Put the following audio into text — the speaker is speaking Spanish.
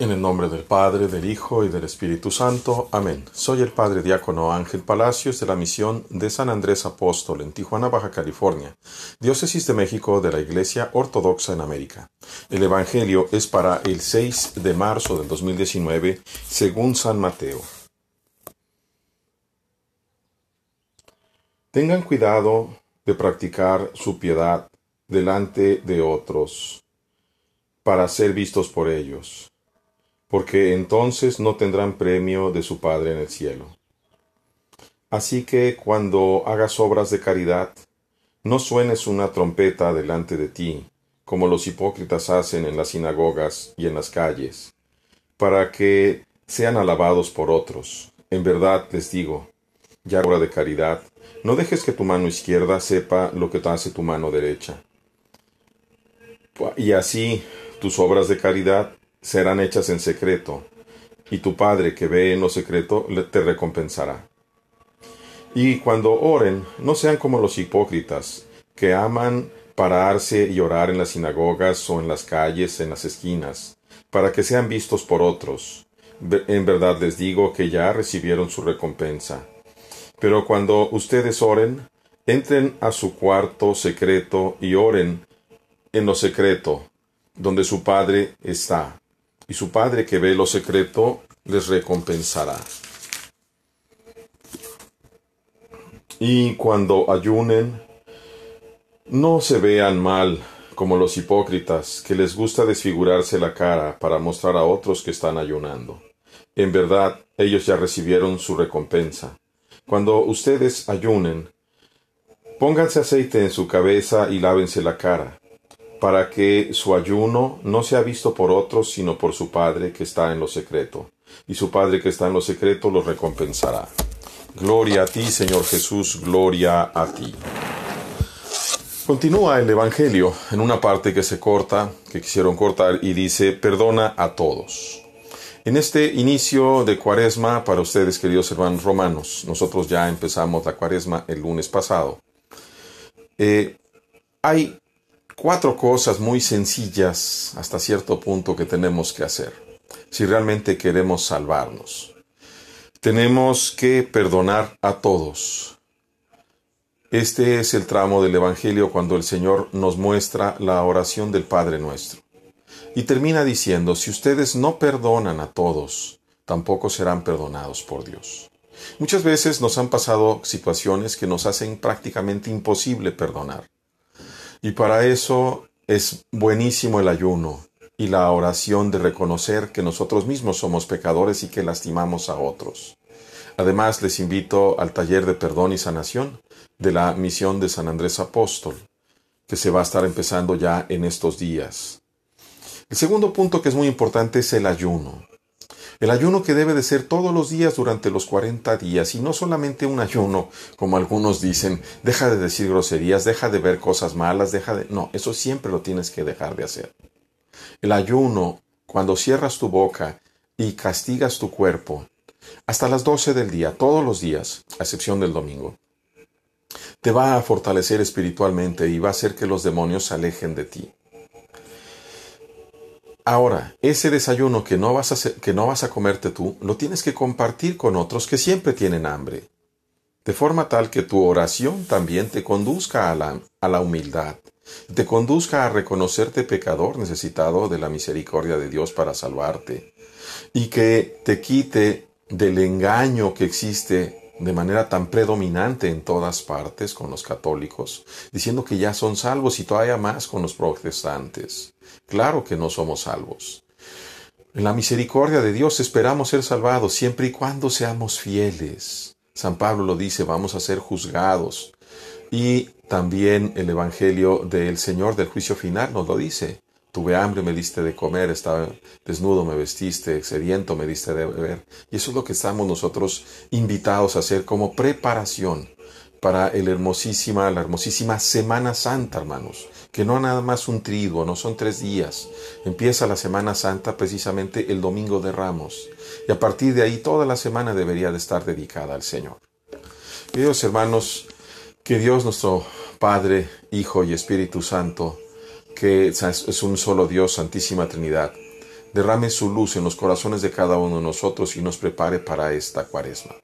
En el nombre del Padre, del Hijo y del Espíritu Santo. Amén. Soy el Padre Diácono Ángel Palacios de la misión de San Andrés Apóstol en Tijuana, Baja California, Diócesis de México de la Iglesia Ortodoxa en América. El Evangelio es para el 6 de marzo del 2019, según San Mateo. Tengan cuidado de practicar su piedad delante de otros para ser vistos por ellos porque entonces no tendrán premio de su Padre en el cielo. Así que cuando hagas obras de caridad, no suenes una trompeta delante de ti, como los hipócritas hacen en las sinagogas y en las calles, para que sean alabados por otros. En verdad les digo, ya obra de caridad, no dejes que tu mano izquierda sepa lo que te hace tu mano derecha. Y así tus obras de caridad serán hechas en secreto, y tu Padre que ve en lo secreto te recompensará. Y cuando oren, no sean como los hipócritas, que aman pararse y orar en las sinagogas o en las calles, en las esquinas, para que sean vistos por otros. En verdad les digo que ya recibieron su recompensa. Pero cuando ustedes oren, entren a su cuarto secreto y oren en lo secreto, donde su Padre está y su Padre que ve lo secreto les recompensará. Y cuando ayunen, no se vean mal como los hipócritas, que les gusta desfigurarse la cara para mostrar a otros que están ayunando. En verdad, ellos ya recibieron su recompensa. Cuando ustedes ayunen, pónganse aceite en su cabeza y lávense la cara, para que su ayuno no sea visto por otros, sino por su Padre que está en lo secreto, y su Padre que está en lo secreto lo recompensará. Gloria a ti, Señor Jesús, gloria a ti. Continúa el Evangelio en una parte que se corta, que quisieron cortar, y dice, perdona a todos. En este inicio de cuaresma, para ustedes, queridos hermanos romanos, nosotros ya empezamos la cuaresma el lunes pasado. Eh, hay cuatro cosas muy sencillas hasta cierto punto que tenemos que hacer si realmente queremos salvarnos. Tenemos que perdonar a todos. Este es el tramo del Evangelio cuando el Señor nos muestra la oración del Padre nuestro. Y termina diciendo, si ustedes no perdonan a todos, tampoco serán perdonados por Dios. Muchas veces nos han pasado situaciones que nos hacen prácticamente imposible perdonar. Y para eso es buenísimo el ayuno y la oración de reconocer que nosotros mismos somos pecadores y que lastimamos a otros. Además, les invito al taller de perdón y sanación de la misión de San Andrés Apóstol, que se va a estar empezando ya en estos días. El segundo punto que es muy importante es el ayuno. El ayuno que debe de ser todos los días durante los 40 días y no solamente un ayuno, como algunos dicen, deja de decir groserías, deja de ver cosas malas, deja de... No, eso siempre lo tienes que dejar de hacer. El ayuno, cuando cierras tu boca y castigas tu cuerpo, hasta las 12 del día, todos los días, a excepción del domingo, te va a fortalecer espiritualmente y va a hacer que los demonios se alejen de ti. Ahora, ese desayuno que no, vas a que no vas a comerte tú, lo tienes que compartir con otros que siempre tienen hambre, de forma tal que tu oración también te conduzca a la, a la humildad, te conduzca a reconocerte pecador necesitado de la misericordia de Dios para salvarte, y que te quite del engaño que existe de manera tan predominante en todas partes con los católicos, diciendo que ya son salvos y todavía más con los protestantes. Claro que no somos salvos. En la misericordia de Dios esperamos ser salvados siempre y cuando seamos fieles. San Pablo lo dice, vamos a ser juzgados. Y también el Evangelio del Señor del juicio final nos lo dice. Tuve hambre, me diste de comer, estaba desnudo, me vestiste, sediento, me diste de beber. Y eso es lo que estamos nosotros invitados a hacer como preparación para hermosísima, la hermosísima Semana Santa, hermanos. Que no nada más un triduo, no son tres días. Empieza la Semana Santa precisamente el domingo de Ramos. Y a partir de ahí toda la semana debería de estar dedicada al Señor. Queridos hermanos, que Dios nuestro Padre, Hijo y Espíritu Santo que es un solo Dios, Santísima Trinidad, derrame su luz en los corazones de cada uno de nosotros y nos prepare para esta cuaresma.